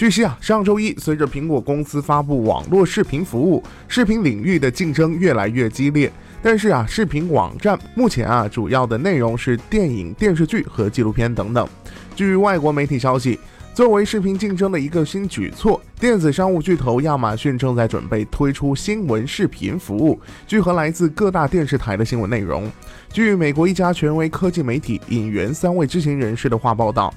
据悉啊，上周一，随着苹果公司发布网络视频服务，视频领域的竞争越来越激烈。但是啊，视频网站目前啊，主要的内容是电影、电视剧和纪录片等等。据外国媒体消息。作为视频竞争的一个新举措，电子商务巨头亚马逊正在准备推出新闻视频服务，聚合来自各大电视台的新闻内容。据美国一家权威科技媒体引援三位知情人士的话报道，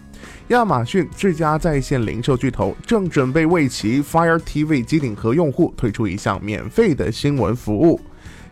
亚马逊这家在线零售巨头正准备为其 Fire TV 机顶盒用户推出一项免费的新闻服务。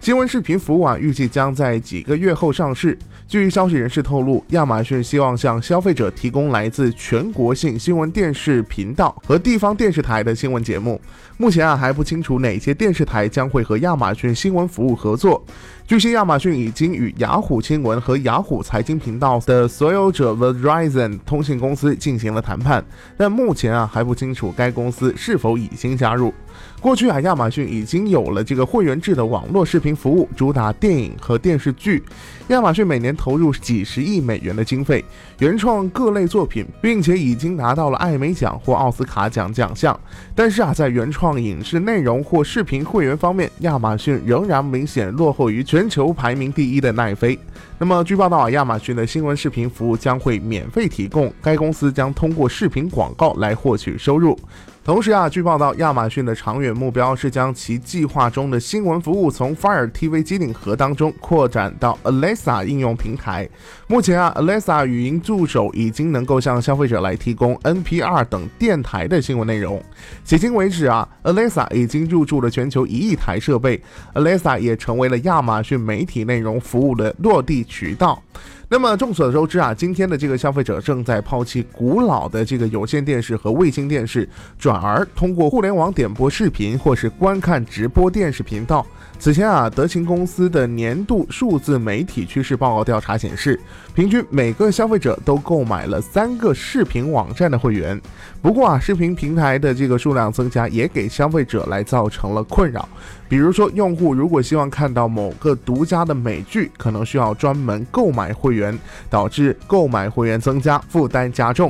新闻视频服务啊，预计将在几个月后上市。据消息人士透露，亚马逊希望向消费者提供来自全国性新闻电视频道和地方电视台的新闻节目。目前啊，还不清楚哪些电视台将会和亚马逊新闻服务合作。据悉，亚马逊已经与雅虎新闻和雅虎财经频道的所有者 Verizon 通信公司进行了谈判，但目前啊还不清楚该公司是否已经加入。过去啊，亚马逊已经有了这个会员制的网络视频服务，主打电影和电视剧。亚马逊每年投入几十亿美元的经费，原创各类作品，并且已经拿到了艾美奖或奥斯卡奖奖项。但是啊，在原创影视内容或视频会员方面，亚马逊仍然明显落后于全。球排名第一的奈飞。那么，据报道啊，亚马逊的新闻视频服务将会免费提供，该公司将通过视频广告来获取收入。同时啊，据报道，亚马逊的长远目标是将其计划中的新闻服务从 Fire TV 机顶盒当中扩展到 Alexa 应用平台。目前啊，Alexa 语音助手已经能够向消费者来提供 NPR 等电台的新闻内容。迄今为止啊，Alexa 已经入驻了全球一亿台设备，Alexa 也成为了亚马逊媒体内容服务的落地渠道。那么众所周知啊，今天的这个消费者正在抛弃古老的这个有线电视和卫星电视，转转而通过互联网点播视频或是观看直播电视频道。此前啊，德勤公司的年度数字媒体趋势报告调查显示，平均每个消费者都购买了三个视频网站的会员。不过啊，视频平台的这个数量增加也给消费者来造成了困扰。比如说，用户如果希望看到某个独家的美剧，可能需要专门购买会员，导致购买会员增加，负担加重。